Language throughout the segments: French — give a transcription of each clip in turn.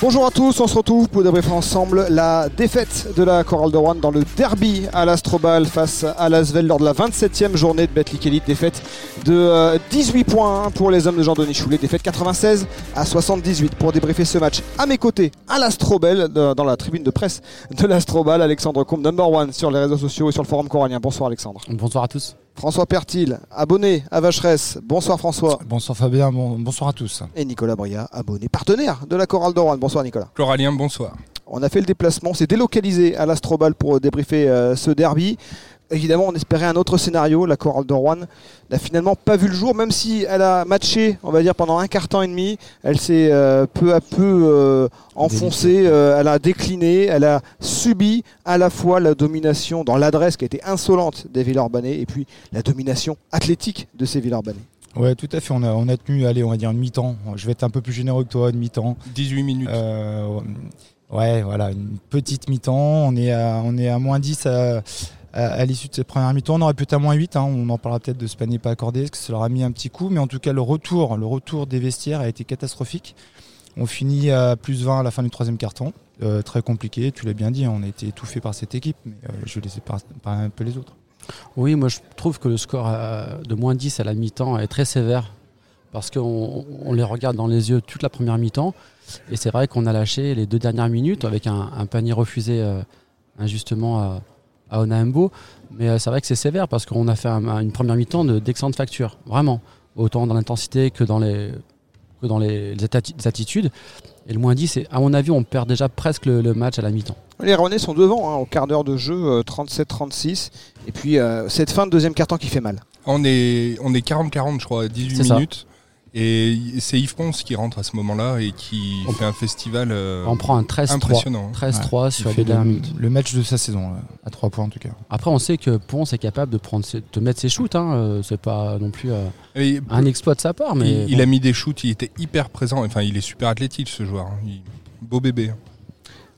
Bonjour à tous, on se retrouve pour débriefer ensemble la défaite de la chorale de Rouen dans le derby à l'Astrobal face à l'Asvel lors de la 27e journée de Betclic Elite. Défaite de 18 euh, points pour les hommes de Jean-Denis Choulet. Défaite 96 à 78 pour débriefer ce match. À mes côtés, à l'Astrobel, dans la tribune de presse de l'Astrobal, Alexandre Combe, number one sur les réseaux sociaux et sur le forum corallien. Bonsoir Alexandre. Bonsoir à tous. François Pertil, abonné à Vacheresse. Bonsoir François. Bonsoir Fabien, bonsoir à tous. Et Nicolas Bria, abonné partenaire de la chorale de Rouen. Bonsoir Nicolas. Corallien, bonsoir. On a fait le déplacement, c'est délocalisé à l'Astrobal pour débriefer euh, ce derby. Évidemment, on espérait un autre scénario. La chorale de Rouen n'a finalement pas vu le jour, même si elle a matché, on va dire, pendant un quart temps et demi. Elle s'est euh, peu à peu euh, enfoncée, euh, elle a décliné, elle a subi à la fois la domination dans l'adresse qui a été insolente des Villeurbanais et puis la domination athlétique de ces Villeurbanais. Ouais, tout à fait. On a, on a tenu, allez, on va dire une mi-temps. Je vais être un peu plus généreux que toi, une mi-temps. 18 minutes. ouais, voilà, une petite mi-temps. On est à, on est à moins 10 à à, l'issue de cette première mi-temps. On aurait pu être à moins 8, hein. on en parlera peut-être de ce panier pas accordé, parce que ça leur a mis un petit coup, mais en tout cas le retour, le retour des vestiaires a été catastrophique. On finit à plus 20 à la fin du troisième carton. Euh, très compliqué, tu l'as bien dit, on a été étouffé par cette équipe, mais euh, je vais laisser parler un peu les autres. Oui, moi je trouve que le score euh, de moins 10 à la mi-temps est très sévère parce qu'on les regarde dans les yeux toute la première mi-temps et c'est vrai qu'on a lâché les deux dernières minutes avec un, panier refusé injustement à Onaembo. Mais euh, c'est vrai que c'est sévère parce qu'on a fait une première mi-temps d'excellente facture, vraiment. Autant dans l'intensité que dans les, que dans les, attitudes. Et le moins 10, à mon avis, on perd déjà presque le, match à la mi-temps. Les Rouennais sont devant hein, au quart d'heure de jeu, 37-36. Euh, Et puis euh, cette fin de deuxième quart-temps qui fait mal. On est, on est 40-40, je crois, 18 minutes. Et c'est Yves Ponce qui rentre à ce moment-là et qui fait un festival euh, on prend un 13 impressionnant. 13-3 hein. sur les dernières Le match de sa saison, à 3 points en tout cas. Après, on sait que Ponce est capable de, prendre de mettre ses shoots. Hein. Euh, c'est pas non plus euh, un exploit de sa part. Mais il, a mis des shoots, il était hyper présent. Enfin, il est super athlétique ce joueur. Hein. beau bébé.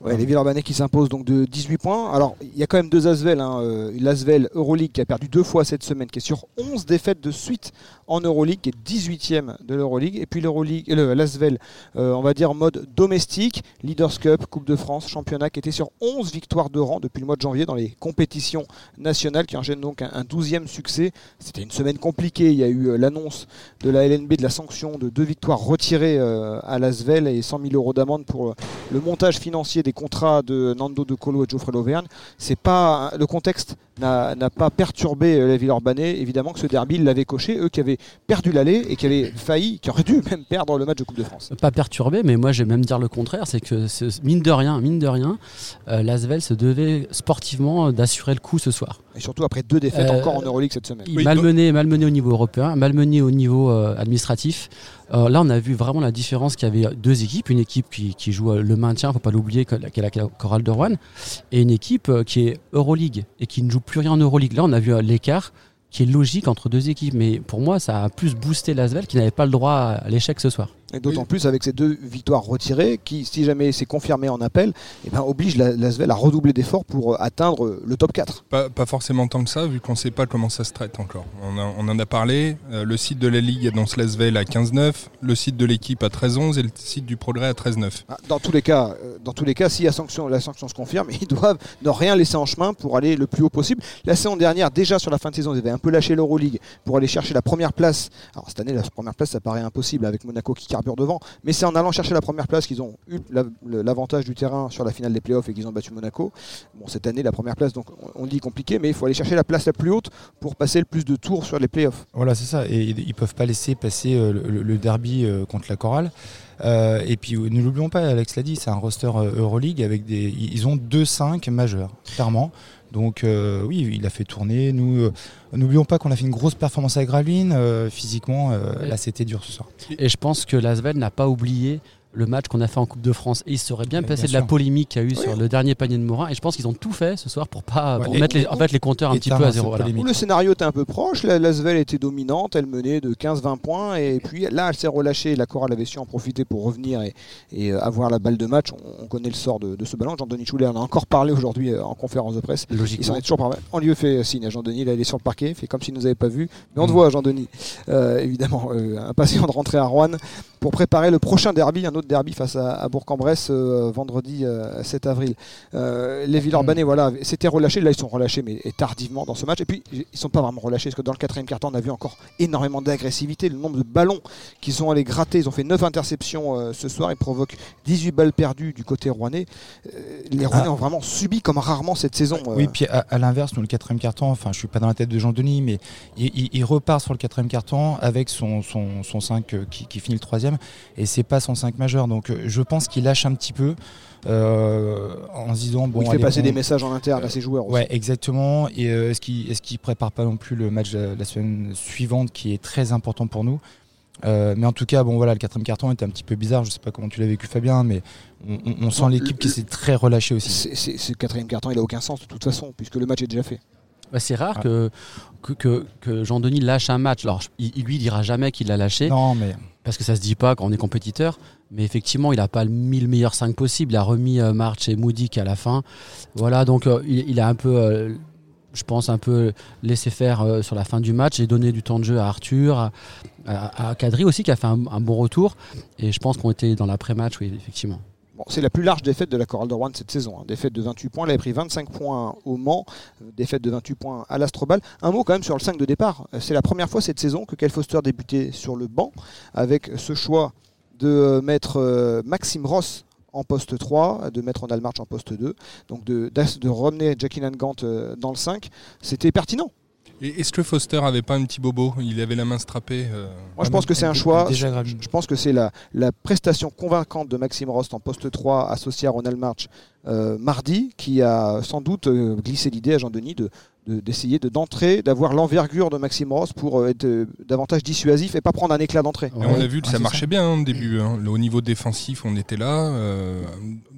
Ouais, Les Villeurbanais qui s'imposent donc de 18 points. Alors, il y a quand même deux Asvel. Hein. Euh, L'Asvel Euroleague qui a perdu deux fois cette semaine, qui est sur 11 défaites de suite en Euroleague, qui est 18e de l'Euroleague. Et puis euh, l'Asvel, euh, on va dire mode domestique, Leaders Cup, Coupe de France, championnat, qui était sur 11 victoires de rang depuis le mois de janvier dans les compétitions nationales, qui enchaîne donc un, 12e succès. C'était une semaine compliquée. Il y a eu l'annonce de la LNB de la sanction de deux victoires retirées à l'Asvel et 100 000 euros d'amende pour le montage financier des contrats de Nando De Colo et Geoffrey Lauvergne, c'est pas le contexte n'a pas perturbé euh, les Villeurbanais. Évidemment que ce derby, ils l'avaient coché, eux qui avaient perdu l'aller et qui avaient failli, qui auraient dû même perdre le match de Coupe de France. Pas perturbé, mais moi je vais même dire le contraire, c'est que mine de rien, mine de rien, euh, l'Asvel se devait sportivement euh, d'assurer le coup ce soir. Et surtout après deux défaites encore en Euroleague cette semaine. malmené, malmené au niveau européen, malmené au niveau administratif. là, on a vu vraiment la différence qu'il y avait deux équipes. Une équipe qui, joue le maintien, faut pas l'oublier, qui est la Chorale de Rouen, et une équipe qui est Euroleague et qui ne joue plus rien en Euroleague. Là, on a vu l'écart qui est logique entre deux équipes. Mais pour moi, ça a plus boosté l'Asvel qui n'avait pas le droit à l'échec ce soir. Et d'autant plus avec ces deux victoires retirées qui, si jamais c'est confirmé en appel, eh ben, oblige l'Asvel à redoubler d'efforts pour euh, atteindre le top 4. Pas, forcément tant que ça, vu qu'on ne sait pas comment ça se traite encore. On, en a parlé. Euh, le site de la Ligue annonce l'Asvel à 15-9, le site de l'équipe à 13-11 et le site du Progrès à 13-9. Ah, dans tous les cas, euh, dans tous les cas si la sanction, la sanction se confirme, ils doivent ne rien laisser en chemin pour aller le plus haut possible. La saison dernière, déjà sur la fin de saison, ils avaient un peu lâché l'Euroleague pour aller chercher la première place. Alors cette année, la première place, ça paraît impossible avec Monaco qui carbure devant. Mais c'est en allant chercher la première place qu'ils ont eu l'avantage du terrain sur la finale des playoffs et qu'ils ont battu Monaco. Bon, cette année, la première place, donc on dit compliqué, mais il faut aller chercher la place la plus haute pour passer le plus de tours sur les playoffs. Voilà, c'est ça. Et ils peuvent pas laisser passer euh, le, derby euh, contre la Chorale. Euh, et puis ne l'oublions pas, Alex l'a dit, c'est un roster Euroleague avec des. Ils ont deux 5 majeurs, clairement. Donc euh, oui, il a fait tourner. Nous, euh, n'oublions pas qu'on a fait une grosse performance avec Graveline. Euh, physiquement, là, c'était dur ce soir. Et je pense que Lasvel n'a pas oublié le match qu'on a fait en Coupe de France. Et il serait bien passé de la polémique qu'il y a eu Oui. sur le dernier panier de Morin. Et je pense qu'ils ont tout fait ce soir pour pas Ouais, mettre les, en fait, les compteurs un petit peu à zéro. voilà. le scénario était un peu proche, la Lasvel était dominante, elle menait de 15-20 points et puis là elle s'est relâchée, la chorale avait su en profiter pour revenir et, et, euh, avoir la balle de match. On, on connaît le sort de, de ce ballon, Jean-Denis Choulet en a encore parlé aujourd'hui euh, en conférence de presse. Il s'en est toujours parlé. On lui a fait signe à Jean-Denis, là il est sur le parquet, il fait comme s'il ne nous avait pas vu. Mais on te Mm. voit Jean-Denis, Euh, évidemment, euh, impatient de rentrer à Rouen pour préparer le prochain derby, un autre derby face à, à Bourg-en-Bresse euh, vendredi euh, 7 avril. Euh, les Villeurbanais, voilà, s'étaient relâchés. Là, ils sont relâchés, mais tardivement dans ce match. Et puis, ils sont pas vraiment relâchés, parce que dans le quatrième quart-temps, on a vu encore énormément d'agressivité. Le nombre de ballons qu'ils sont allés gratter, ils ont fait 9 interceptions euh, ce soir. Ils provoquent 18 balles perdues du côté rouennais. Euh, les Rouennais Ah. ont vraiment subi comme rarement cette saison. euh. Oui, puis à, à l'inverse, nous, le quatrième carton, enfin, je suis pas dans la tête de Jean-Denis, mais il, il- il repart sur le quatrième carton avec son, son, son 5 euh, qui, qui finit le troisième, et c'est pas son 5 majeur. Donc euh, je pense qu'il lâche un petit peu euh, en se disant, bon, il fait passer on- des messages en interne à ses joueurs. aussi. Ouais, exactement. Et euh, est-ce qu'il est-ce qu'il prépare pas non plus le match de la semaine suivante qui est très important pour nous? Euh, mais en tout cas, bon voilà, le quatrième carton était un petit peu bizarre. Je sais pas comment tu l'as vécu, Fabien, mais on, on- on sent l'équipe qui s'est très relâchée aussi. C'est- c'est- Ce quatrième carton, il a aucun sens de toute façon, puisque le match est déjà fait. Bah, c'est rare Ah. que, que, que- Jean-Denis lâche un match. Alors, il, il lui dira jamais qu'il l'a lâché. Non, mais parce que ça se dit pas quand on est compétiteur. Mais effectivement, il n'a pas le meilleur 5 possible. Il a remis euh, March et Moody qu'à la fin. Voilà, donc euh, il, a un peu, euh, je pense, un peu laissé faire sur la fin du match et donné du temps de jeu à Arthur, à, à- à Kadri aussi qui a fait un, un bon retour. Et je pense qu'on était dans l'après-match, oui, effectivement. C'est la plus large défaite de la Chorale de Rouen cette saison. hein. Défaite de 28 points. Elle avait pris 25 points au Mans. euh, Défaite de 28 points à l'Astrobal. Un mot quand même sur le 5 de départ. Euh, C'est la première fois cette saison que Kyle Foster débutait sur le banc avec ce choix de euh, mettre Maxime Ross en poste 3, de mettre Ronald March en poste 2, donc de, d'as- de ramener Gant dans le 5. C'était pertinent. Et est-ce que Foster avait pas un petit bobo? Il avait la main strappée. euh, Moi, je pense que c'est un choix. Déjà. Je pense que c'est la, la prestation convaincante de Maxime Rost en poste 3 associé à Ronald March euh, mardi qui a sans doute euh, glissé l'idée à Jean-Denis de de- d'essayer de, d'entrer, d'avoir l'envergure de Maxime Ross pour euh, être euh, davantage dissuasif et pas prendre un éclat d'entrée. On a vu que ça c'est marchait bien hein, au début. hein. Le- Au niveau défensif, on était là. euh,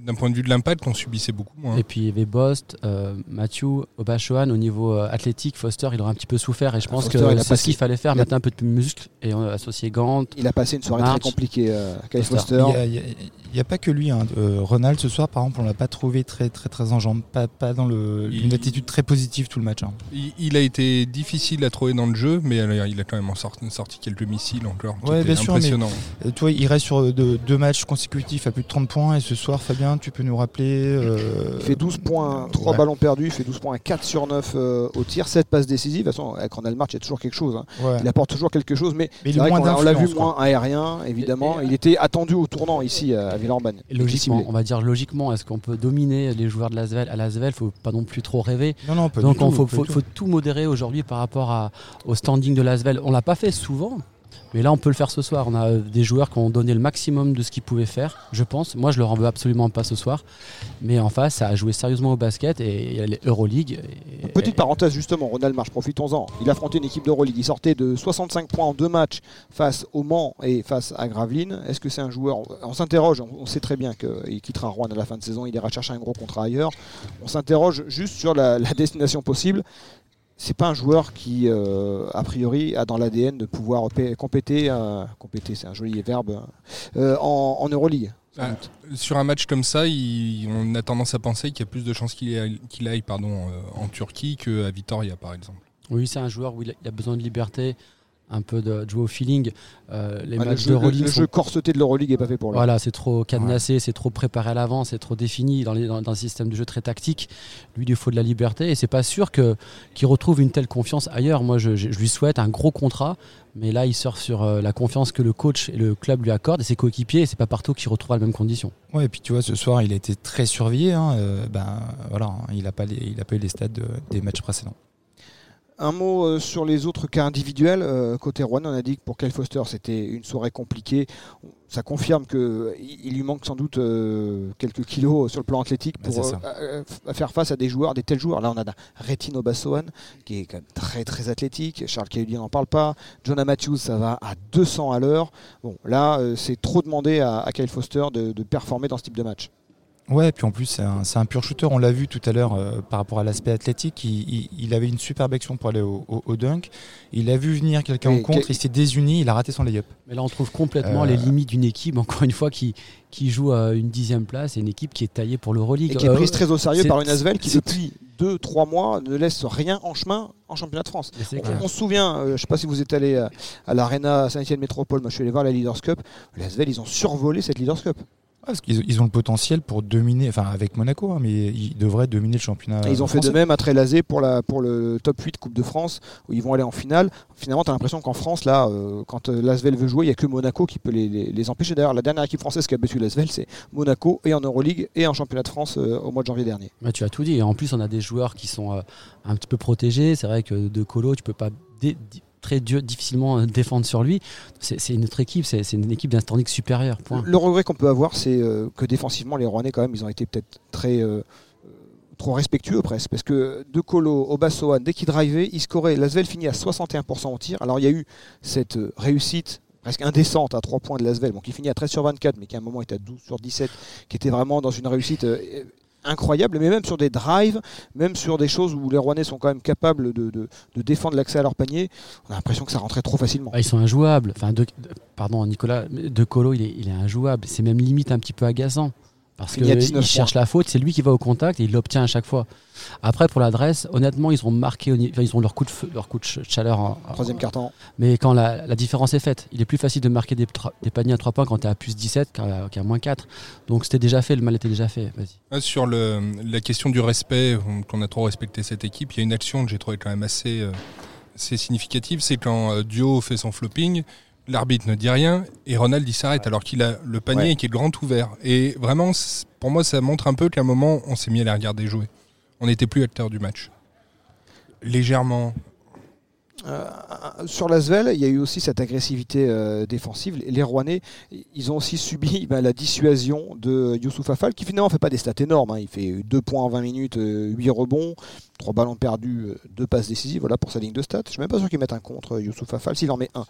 D'un point de vue de l'impact, on subissait beaucoup moins. Et puis il y avait Bost, euh, Mathieu, Obashoan. Au niveau euh, athlétique, Foster, il aurait un petit peu souffert. Et je pense Foster, que c'est ce qu'il fallait faire, il a- mettre un peu de muscle et euh, associer Gant. Il a passé une soirée March. très compliquée, euh, Kyle Foster. Foster. Il n'y a, il y a pas que lui. Hein. Euh, Ronald, ce soir, par exemple, on l'a pas trouvé très, très, très en jambes. Pas, pas dans le, Il- une attitude très positive tout le match. Hein. Il, il a été difficile à trouver dans le jeu, mais il a quand même en sorti, sorti quelques missiles encore. Ouais, bien sûr, mais- impressionnants. Euh, toi, il reste sur euh, deux, deux matchs consécutifs à plus de 30 points. Et ce soir, Fabien, tu peux nous rappeler. euh, Il fait 12 points, 3 ouais. ballons perdus, il fait 12 points à 4 sur 9 euh, au tir, 7 passes décisives. De toute façon, avec Ronald March, il y a toujours quelque chose. hein. ouais. Il apporte toujours quelque chose, mais, Mais il on l'a vu quoi. moins aérien, évidemment. Et- et- il était attendu au tournant ici à Villeurbanne. Logiquement, on va dire logiquement, est-ce qu'on peut dominer les joueurs de l'Asvel À l'Asvel, faut pas non plus trop rêver. Non, non, pas Donc il faut, pas faut- tout. faut tout modérer aujourd'hui par rapport à- au standing de l'Asvel. On l'a pas fait souvent, mais là on peut le faire ce soir. On a euh, des joueurs qui ont donné le maximum de ce qu'ils pouvaient faire, je pense. Moi je leur en veux absolument pas ce soir, mais en face ça a joué sérieusement au basket et il y a les Euroleague. et- Petite parenthèse justement, Ronald March, profitons-en. Il affrontait une équipe d'Euroleague. Il sortait de 65 points en deux matchs face au Mans et face à Gravelines. Est-ce que c'est un joueur On s'interroge, on, sait très bien qu'il quittera Rouen à la fin de saison, il ira chercher un gros contrat ailleurs. On s'interroge juste sur la destination possible. C'est pas un joueur qui, euh, a priori, a dans l'ADN de pouvoir compéter, euh, compéter, c'est un joli verbe, euh, en, en Euroleague. Ah. Sur un match comme ça, il- on a tendance à penser qu'il y a plus de chances qu'il aille, qu'il aille, pardon, euh, en Turquie qu'à Vitoria, par exemple. Oui, c'est un joueur où il a, il a besoin de liberté, un peu de, de jouer au feeling. Euh, les Ah, le jeu, de le- Euroleague le sont jeu corseté de l'Euroleague est pas fait pour lui. Voilà, c'est trop cadenassé, c'est trop préparé à l'avance, c'est trop défini dans, les, dans, dans un système de jeu très tactique. Lui, il lui faut de la liberté et c'est pas sûr que qu'il retrouve une telle confiance ailleurs. Moi, je, je- je lui souhaite un gros contrat, mais là, il sort sur euh, la confiance que le coach et le club lui accordent et ses coéquipiers. Et c'est pas partout qu'il retrouvera les mêmes conditions. Ouais, et puis tu vois, ce soir, il a été très surveillé. hein, euh, ben, voilà, hein, il n'a pas, les- il a pas eu les stats de- des matchs précédents. Un mot euh, sur les autres cas individuels. Euh, côté Rouen, on a dit que pour Kyle Foster, c'était une soirée compliquée. Ça confirme qu'il lui manque sans doute euh, quelques kilos sur le plan athlétique pour faire face à des joueurs, des tels joueurs. Là, on a Retino Bassoan qui est quand même très très athlétique. Charles Cahulier n'en parle pas. Jonah Matthews, ça va à 200 à l'heure. Bon, là, c'est trop demandé à, à Kyle Foster de, de performer dans ce type de match. Ouais, puis en plus, c'est un, c'est un pur shooter. On l'a vu tout à l'heure euh, par rapport à l'aspect athlétique. Il, il- il avait une superbe action pour aller au, au- au dunk. Il a vu venir quelqu'un en contre, quel- il s'est désuni, il a raté son layup. Mais là, on trouve complètement Euh, les limites d'une équipe, encore une fois, qui, qui joue à une dixième place et une équipe qui est taillée pour l'Euroleague. Et qui est Euh, prise très au sérieux c'est- par une Asvel qui, c'est- depuis 2-3 mois, ne laisse rien en chemin en championnat de France. On, se souvient, euh, je ne sais pas si vous êtes allé à, à l'Arena Saint-Etienne Métropole, moi je suis allé voir la Leaders Cup. Les Asvel, ils ont survolé cette Leaders Cup. Ouais, parce qu'ils ils ont le potentiel pour dominer, enfin avec Monaco, hein, mais ils devraient dominer le championnat. Et ils ont fait de même à Trélazé pour, la, pour le top 8 Coupe de France, où ils vont aller en finale. Finalement, tu as l'impression qu'en France, là, euh, quand euh, l'Asvel veut jouer, il n'y a que Monaco qui peut les, les- les empêcher. D'ailleurs, la dernière équipe française qui a battu l'Asvel, c'est Monaco, et en Euroleague, et en championnat de France euh, au mois de janvier dernier. Ouais, tu as tout dit. Et en plus, on a des joueurs qui sont euh, un petit peu protégés. C'est vrai que de Colo, tu peux pas très difficilement euh, défendre sur lui. C'est une autre équipe. C'est une équipe d'un standing supérieur. Le regret qu'on peut avoir, c'est euh, que défensivement, les Rouennais, quand même, ils ont été peut-être très. euh, trop respectueux presque parce que De Colo, Obassoan, dès qu'il drivait, il scorait. Lasvel finit à 61% au tir. Alors il y a eu cette réussite presque indécente à 3 points de Lasvel, bon, qui finit à 13 sur 24, mais qui à un moment était à 12 sur 17, qui était vraiment dans une réussite incroyable, mais même sur des drives, même sur des choses où les Rouennais sont quand même capables de, défendre l'accès à leur panier, on a l'impression que ça rentrait trop facilement. Ah, ils sont injouables. Pardon, Nicolas, De Colo, il est, il est injouable. C'est même limite un petit peu agaçant. Parce qu'il 19 cherche la faute, c'est lui qui va au contact et il l'obtient à chaque fois. Après, pour l'adresse, honnêtement, ils ont marqué, ils ont leur coup de, feu- leur coup de ch- chaleur. en- en- Troisième carton. Mais quand la, la différence est faite, il est plus facile de marquer des, paniers à 3 points quand tu es à plus 17 qu'à qu'à moins 4. Donc c'était déjà fait, le mal était déjà fait. Vas-y. Ah, Sur le, la question du respect, on- qu'on a trop respecté cette équipe, il y a une action que j'ai trouvé quand même assez, euh, assez significative, c'est quand euh, Dio fait son flopping, l'arbitre ne dit rien et Ronald il s'arrête alors qu'il a le panier Ouais. qui est grand ouvert. Et vraiment, pour moi, ça montre un peu qu'à un moment, on s'est mis à les regarder jouer. On n'était plus acteur du match. Légèrement. Euh, sur l'Asvel, il y a eu aussi cette agressivité euh, défensive. Les- Rouennais, ils ont aussi subi ben, la dissuasion de Youssouf Afal, qui finalement fait pas des stats énormes. hein. Il fait 2 points en 20 minutes, 8 rebonds, 3 ballons perdus, 2 passes décisives. Voilà pour sa ligne de stats. Je suis même pas sûr qu'il mette un contre Youssouf Afal, s'il en met un.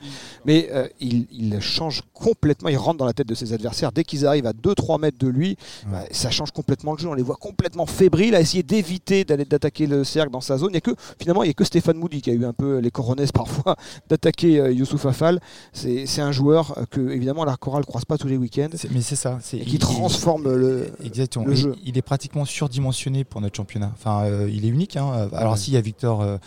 Mais euh, il, il change complètement, il rentre dans la tête de ses adversaires. Dès qu'ils arrivent à 2-3 mètres de lui, bah, ça change complètement le jeu. On les voit complètement fébriles à essayer d'éviter d'aller d'attaquer le cercle dans sa zone. Il y a que finalement, il n'y a que Stéphane Moody qui a eu un peu les coronets parfois d'attaquer euh, Youssouf Afal. C'est un joueur euh, que évidemment la chorale ne croise pas tous les week-ends Mais c'est ça. et qui il- transforme le. Exactement. le Il- jeu. Il, est pratiquement surdimensionné pour notre championnat. Enfin, euh, il est unique. hein. Alors, Ouais. s'il y a Victor. euh,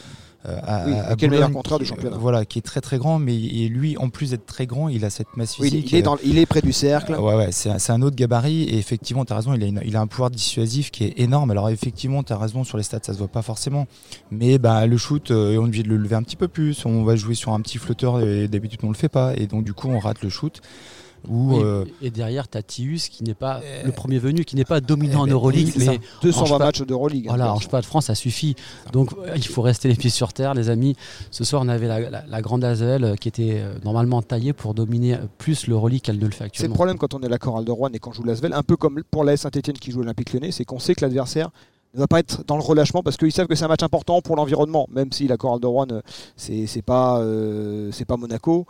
euh, à, Oui, le meilleur du qui- championnat. Voilà, qui est très très grand, mais et lui, en plus d'être très grand, il a cette masse Oui, il, il est euh, dans, il est près du cercle. euh, ouais, ouais, c'est un, autre gabarit et effectivement, tu as raison, il a, une- il a un pouvoir dissuasif qui est énorme. Alors effectivement, tu as raison, sur les stats, ça se voit pas forcément. Mais bah, le shoot, euh, on est obligé de le lever un petit peu plus. On va jouer sur un petit flotteur et d'habitude, on le fait pas. Et donc, du coup, on rate le shoot. Oui, euh, Et derrière, tu as Tius qui n'est pas Euh, le premier venu, qui n'est pas dominant eh en ben, Euroleague, oui, mais ça. 220 pas- matchs d'Euroleague. voilà, hein, en championnat de France, ça suffit. Donc euh, il faut rester les pieds sur terre, les amis. Ce soir, on avait la, la- la grande Azel qui était normalement taillée pour dominer plus l'Euroleague qu'elle ne le fait C'est le actuellement. problème quand on est la chorale de Rouen et qu'on joue l'Asvel, un peu comme pour la Saint-Etienne qui joue l'Olympique Lyonnais, c'est qu'on sait que l'adversaire ne va pas être dans le relâchement parce qu'ils savent que c'est un match important pour l'environnement, même si la chorale de Rouen, c'est c'est pas, euh, c'est pas Monaco.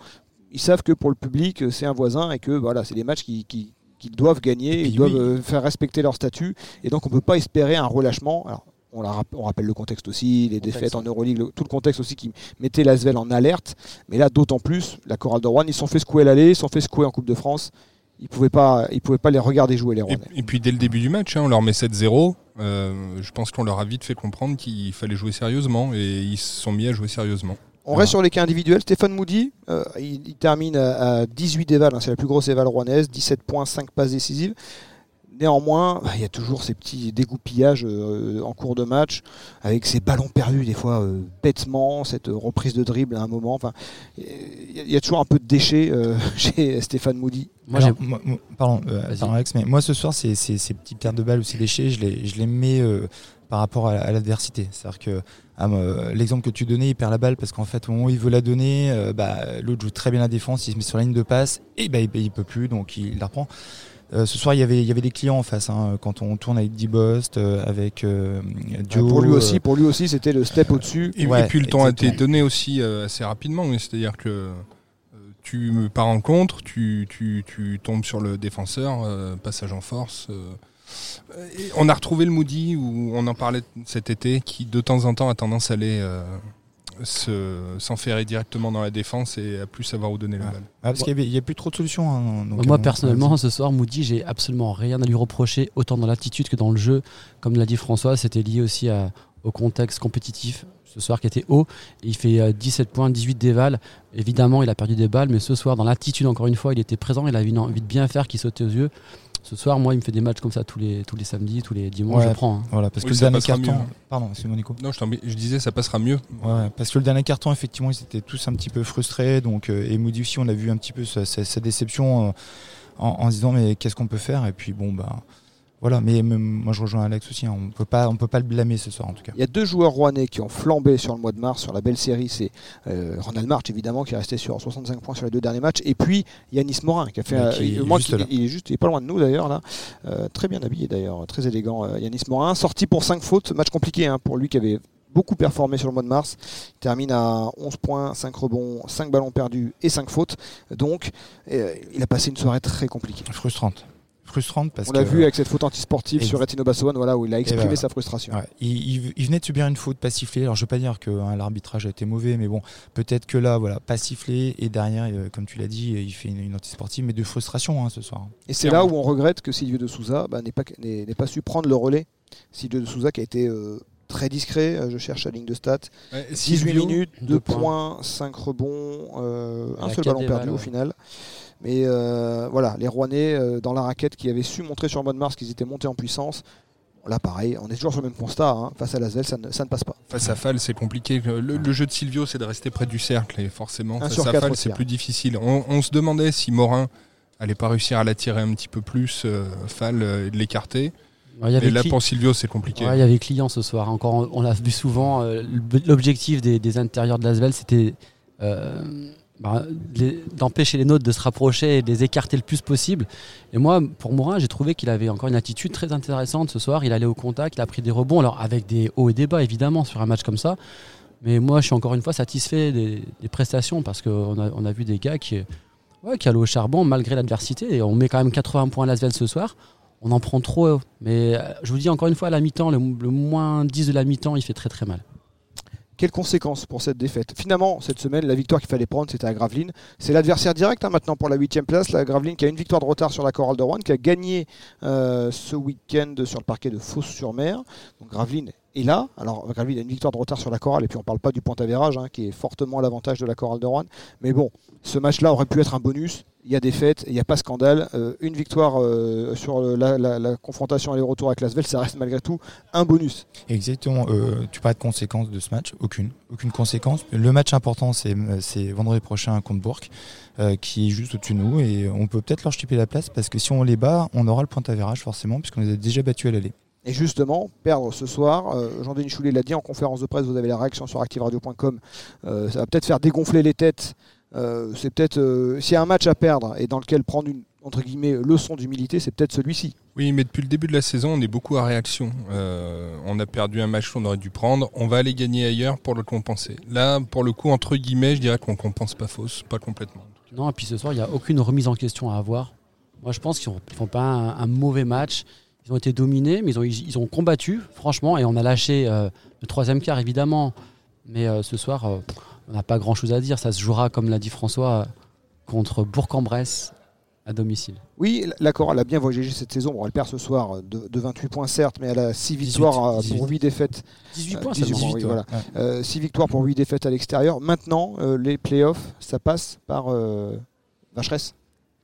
Ils savent que pour le public, euh, c'est un voisin et que voilà, c'est des matchs qui, qui- qu'ils doivent gagner, ils doivent oui. euh, faire respecter leur statut et donc on ne peut pas espérer un relâchement. Alors, on, la rapp- on rappelle le contexte aussi, les Contexte, défaites en. Euroleague, le- tout le contexte aussi qui mettait l'Asvel en alerte. Mais là, d'autant plus, la chorale de Rouen, ils se sont fait secouer l'aller, ils se sont fait secouer en Coupe de France. Ils pouvaient pas, ils pouvaient pas les regarder jouer les Et, Rouennais. et puis dès le début du match, hein, on leur met 7-0. Euh, je pense qu'on leur a vite fait comprendre qu'il fallait jouer sérieusement et ils se sont mis à jouer sérieusement. On reste sur les cas individuels. Stéphane Moody, euh, il, il termine à, à 18 évals, hein, c'est la plus grosse éval rouennaise, 17 points, 5 passes décisives. Néanmoins, bah, il y a toujours ces petits dégoupillages euh, en cours de match, avec ces ballons perdus des fois euh, bêtement, cette reprise de dribble à un moment. Enfin, il y, a- il y a toujours un peu de déchets euh, chez Stéphane Moody. Moi, Alors, j'ai- moi- moi- pardon, euh, Alex, mais moi ce soir, ces, ces petites pertes de balles ou ces déchets, je les, je les mets euh, par rapport à, l'adversité. C'est-à-dire que ah, l'exemple que tu donnais, il perd la balle parce qu'en fait, au moment où il veut la donner, bah, l'autre joue très bien la défense, il se met sur la ligne de passe et bah, il, il peut plus, donc il la reprend. Euh, ce soir, il y avait, il y avait des clients en face. Hein, quand on tourne avec D-Bost, euh, avec euh, Joe. pour lui aussi, pour lui aussi, c'était le step au-dessus. Et, puis le temps a été donné aussi assez rapidement. C'est-à-dire que tu me pars en contre, tu, tu, tu, tombes sur le défenseur, passage en force. On a retrouvé le Moody où on en parlait cet été, qui de temps en temps a tendance à aller s'enferrer directement dans la défense et à plus savoir où donner la balle. parce qu'il n'y a, plus trop de solutions. Hein, Moi, personnellement, ce soir, Moody, j'ai absolument rien à lui reprocher, autant dans l'attitude que dans le jeu. Comme l'a dit François, c'était lié aussi au contexte compétitif ce soir qui était haut. Il fait 17 euh, points, 18 dévals. Évidemment, il a perdu des balles, mais ce soir, dans l'attitude, encore une fois, il était présent. Il avait une envie de bien faire qui sautait aux yeux. Ce soir, moi, il me fait des matchs comme ça tous les, tous les samedis, tous les dimanches, je prends. Hein. Voilà, parce que le dernier carton. Pardon, c'est Nico. Non, je, je, disais, ça passera mieux. Ouais, parce que le dernier carton, effectivement, ils étaient tous un petit peu frustrés. Donc, euh, et Moody aussi, on a vu un petit peu sa, déception euh, en, en, disant, mais qu'est-ce qu'on peut faire? Et puis, bon, bah. Voilà, mais moi je rejoins Alex aussi, hein. on peut pas, on peut pas le blâmer ce soir en tout cas. Il y a deux joueurs rouennais qui ont flambé sur le mois de mars sur la belle série, c'est euh, Ronald March évidemment qui est resté sur 65 points sur les deux derniers matchs, et puis Yanis Morin qui a fait, il, est juste il, est juste, il est pas loin de nous d'ailleurs là, euh, très bien habillé d'ailleurs, très élégant. Euh, Yanis Morin sorti pour 5 fautes, match compliqué hein, pour lui qui avait beaucoup performé sur le mois de mars. Il termine à 11 points, 5 rebonds, 5 ballons perdus et 5 fautes. Donc, il a passé une soirée très compliquée. Frustrante frustrante parce on l'a vu avec cette faute antisportive sur Retino Bassoane, voilà où il a exprimé sa frustration. il, venait de subir une faute pas sifflée. Alors je veux pas dire que hein, l'arbitrage a été mauvais, mais bon, peut-être que là, voilà, pas sifflé et derrière, euh, comme tu l'as dit, il fait une, antisportive, mais de frustration hein, ce soir. Et c'est là où on regrette que Silvio de Souza bah, n'ait pas, pas su prendre le relais. Silvio de Souza qui a été euh, très discret, euh, je cherche la ligne de stats. 18 minutes, 2 points, 5 rebonds, un seul ballon perdu au final. Mais euh, voilà, les Rouennais euh, dans la raquette qui avaient su montrer sur le mois de mars qu'ils étaient montés en puissance. Là, pareil, on est toujours sur le même constat. Hein. Face à Lasvel, ça ne, ça ne passe pas. Face à Fall, c'est compliqué. Le, jeu de Silvio, c'est de rester près du cercle. Et forcément, face à Fall, c'est plus difficile. On, se demandait si Morin allait pas réussir à l'attirer un petit peu plus, euh, Fall, et de l'écarter. Et là, pour Silvio, c'est compliqué. il y avait clients ce soir. Encore, on l'a vu souvent. L'objectif des, des, intérieurs de Lasvel, c'était bah, d'empêcher les nôtres de se rapprocher et de les écarter le plus possible. Et moi, pour Morin, j'ai trouvé qu'il avait encore une attitude très intéressante ce soir. Il allait au contact, il a pris des rebonds, alors avec des hauts et des bas évidemment sur un match comme ça. Mais moi, je suis encore une fois satisfait des, prestations parce qu'on a, on a vu des gars qui, ouais, qui allaient au charbon malgré l'adversité. Et on met quand même 80 points à Lasvel ce soir. On en prend trop. Mais euh, je vous dis encore une fois, à la mi-temps, le, le moins 10 de la mi-temps, il fait très très mal. Quelles conséquences pour cette défaite? Finalement, cette semaine, la victoire qu'il fallait prendre, c'était à Gravelines. C'est l'adversaire direct hein, maintenant pour la 8 place. La Gravelines qui a une victoire de retard sur la Chorale de Rouen, qui a gagné euh, ce week-end sur le parquet de Fos-sur-Mer. Donc Gravelines est là. Alors Gravelines a une victoire de retard sur la Chorale, et puis on ne parle pas du point d'avérage, hein, qui est fortement l'avantage de la Chorale de Rouen. Mais bon, ce match-là aurait pu être un bonus il y a des fêtes, il n'y a pas scandale. Euh, une victoire euh, sur la, confrontation aller-retour avec Lasvel, ça reste malgré tout un bonus. Exactement. Euh, tu parles de conséquences de ce match? Aucune. Aucune conséquence. Le match important, c'est vendredi prochain contre Bourg, qui est juste au-dessus de nous. Et on peut peut-être leur chipper la place parce que si on les bat, on aura le point d'avérage forcément, puisqu'on les a déjà battus à l'aller. Et justement, perdre ce soir, Jean-Denis Choulet l'a dit en conférence de presse, vous avez la réaction sur activeradio.com, ça va peut-être faire dégonfler les têtes euh, c'est peut-être euh, s'il y a un match à perdre et dans lequel prendre une entre guillemets leçon d'humilité, c'est peut-être celui-ci. Oui, mais depuis le début de la saison, on est beaucoup à réaction. Euh, on a perdu un match qu'on aurait dû prendre. On va aller gagner ailleurs pour le compenser. Là, pour le coup, entre guillemets, je dirais qu'on compense pas fausse, pas complètement. Non, et puis ce soir, il n'y a aucune remise en question à avoir. Moi, je pense qu'ils ne font pas un, mauvais match. Ils ont été dominés, mais ils ont, ils ont combattu, franchement, et on a lâché le troisième quart, évidemment. Mais ce soir, on n'a pas grand chose à dire. Ça se jouera, comme l'a dit François, contre Bourg-en-Bresse à domicile. Oui, la Chorale a bien voyagé cette saison. Bon, elle perd ce soir de, 28 points, certes, mais elle a 6 victoires pour 8 défaites. 18 points, 18, voilà. 6 euh, victoires pour 8 défaites à l'extérieur. Maintenant, euh, les playoffs, ça passe par euh, Vacheresse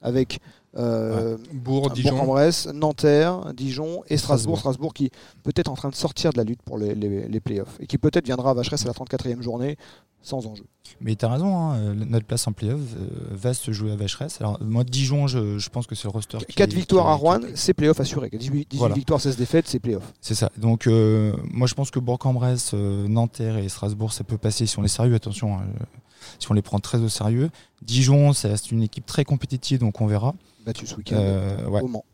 avec euh, Bourg, Dijon. Bourg-en-Bresse, Nanterre, Dijon et Strasbourg. Strasbourg qui peut-être en train de sortir de la lutte pour les, les, playoffs et qui peut-être viendra à Vacheresse à la 34e journée sans enjeu. Mais tu as raison, hein, euh, notre place en playoff euh, va se jouer à Vacheresse. Alors, moi, Dijon, je, je pense que c'est le roster. qui 4 est- victoires qui à Rouen, qui c'est playoff assuré. 18, 18 Voilà. victoires, 16 défaites, c'est playoff. C'est ça. Donc, euh, moi, je pense que Bourg-en-Bresse, euh, Nanterre et Strasbourg, ça peut passer si on est sérieux. Attention, hein, si on les prend très au sérieux. Dijon, ça reste une équipe très compétitive, donc on verra. Battu ce week-end Euh, ouais. au Mans.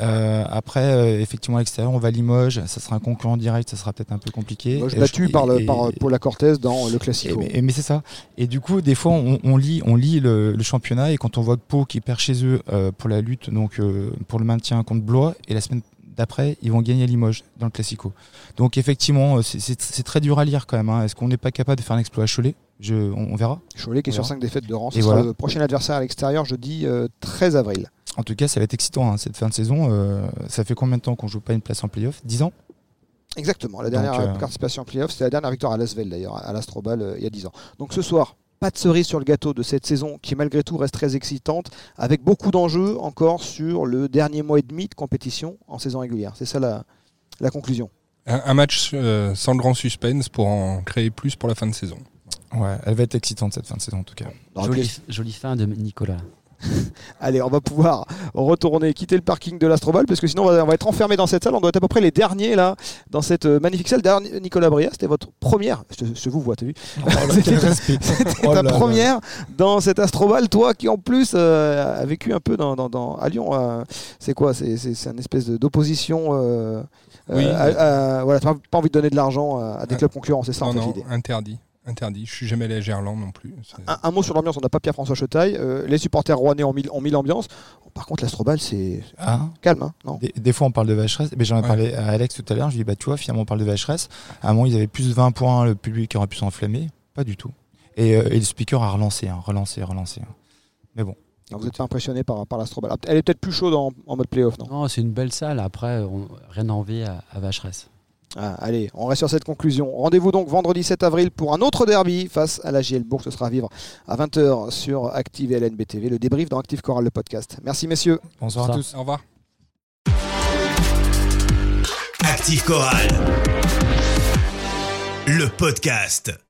Euh, après, euh, effectivement, à l'extérieur, on va à Limoges. Ça sera un concurrent direct, ça sera peut-être un peu compliqué. Et battu je- par, le, et- par Paula Cortez dans le et- Classico. mais, mais c'est ça. Et du coup, des fois, on, on lit, on lit le, le championnat et quand on voit que Pau qui perd chez eux euh, pour la lutte, donc euh, pour le maintien contre Blois, et la semaine d'après, ils vont gagner à Limoges dans le Classico. Donc effectivement, euh, c'est- très dur à lire quand même. hein. Est-ce qu'on n'est pas capable de faire un exploit à Cholet? Je, on, on verra. Cholet qui est sur Voilà. 5 défaites de rang. Ce Et sera voilà. le prochain adversaire à l'extérieur jeudi euh, 13 avril. En tout cas, ça va être excitant hein, cette fin de saison. Euh, ça fait combien de temps qu'on joue pas une place en playoff? 10 ans? Exactement. La dernière Donc, euh, participation en playoff, c'était la dernière victoire à Lasvel d'ailleurs, à l'Astrobal euh, il y a 10 ans. Donc ce soir, pas de cerise sur le gâteau de cette saison qui malgré tout reste très excitante, avec beaucoup d'enjeux encore sur le dernier mois et demi de compétition en saison régulière. C'est ça la, la conclusion. Un, un match euh, sans grand suspense pour en créer plus pour la fin de saison. Ouais, elle va être excitante cette fin de saison en tout cas. Jolie fin de Nicolas. Allez, on va pouvoir retourner, quitter le parking de l'Astrobal, parce que sinon on va, on va être enfermé dans cette salle. On doit être à peu près les derniers là, dans cette euh, magnifique salle. D'ailleurs, Nicolas Bria, c'était votre première. Je, vous vois, t'as vu? C'était ta- C'était Oh ta là. première dans cet Astrobal. Toi qui en plus euh, a vécu un peu dans, dans- dans- à Lyon. euh, c'est quoi? C'est une espèce d'opposition. Euh, Oui. voilà, t'as pas envie de donner de l'argent à, à des clubs concurrents, c'est ça en fait l'idée. interdit. Interdit. Je suis jamais allé à Gerland non plus. Un, un mot sur l'ambiance, on n'a pas Pierre-François Chetaille. Euh, les supporters rouennais ont mis, ont mis l'ambiance. Par contre, l'Astrobal, c'est Ah, calme, hein, non Des, des fois, on parle de Vacheresse. Mais j'en ai Ouais. parlé à Alex tout à l'heure. Je lui ai dit, bah, tu vois, finalement, on parle de Vacheresse. À un moment, ils avaient plus de 20 points. Le public aurait pu s'enflammer. Pas du tout. Et, euh, et le speaker a relancé, hein, relancé, relancé. hein. Mais bon. Vous êtes pas impressionné par, par l'Astrobal. Elle est peut-être plus chaude en, en mode playoff, non? Non, c'est une belle salle. Après, on- rien à envier à, à Vacheresse. Ah, Allez, on reste sur cette conclusion. Rendez-vous donc vendredi 7 avril pour un autre derby face à la GL Bourg. Ce sera à vivre à 20h sur Active et LNBTV. Le débrief dans Active Choral, le podcast. Merci messieurs. Bonsoir à tous. Au revoir. Active Chorale. Le podcast.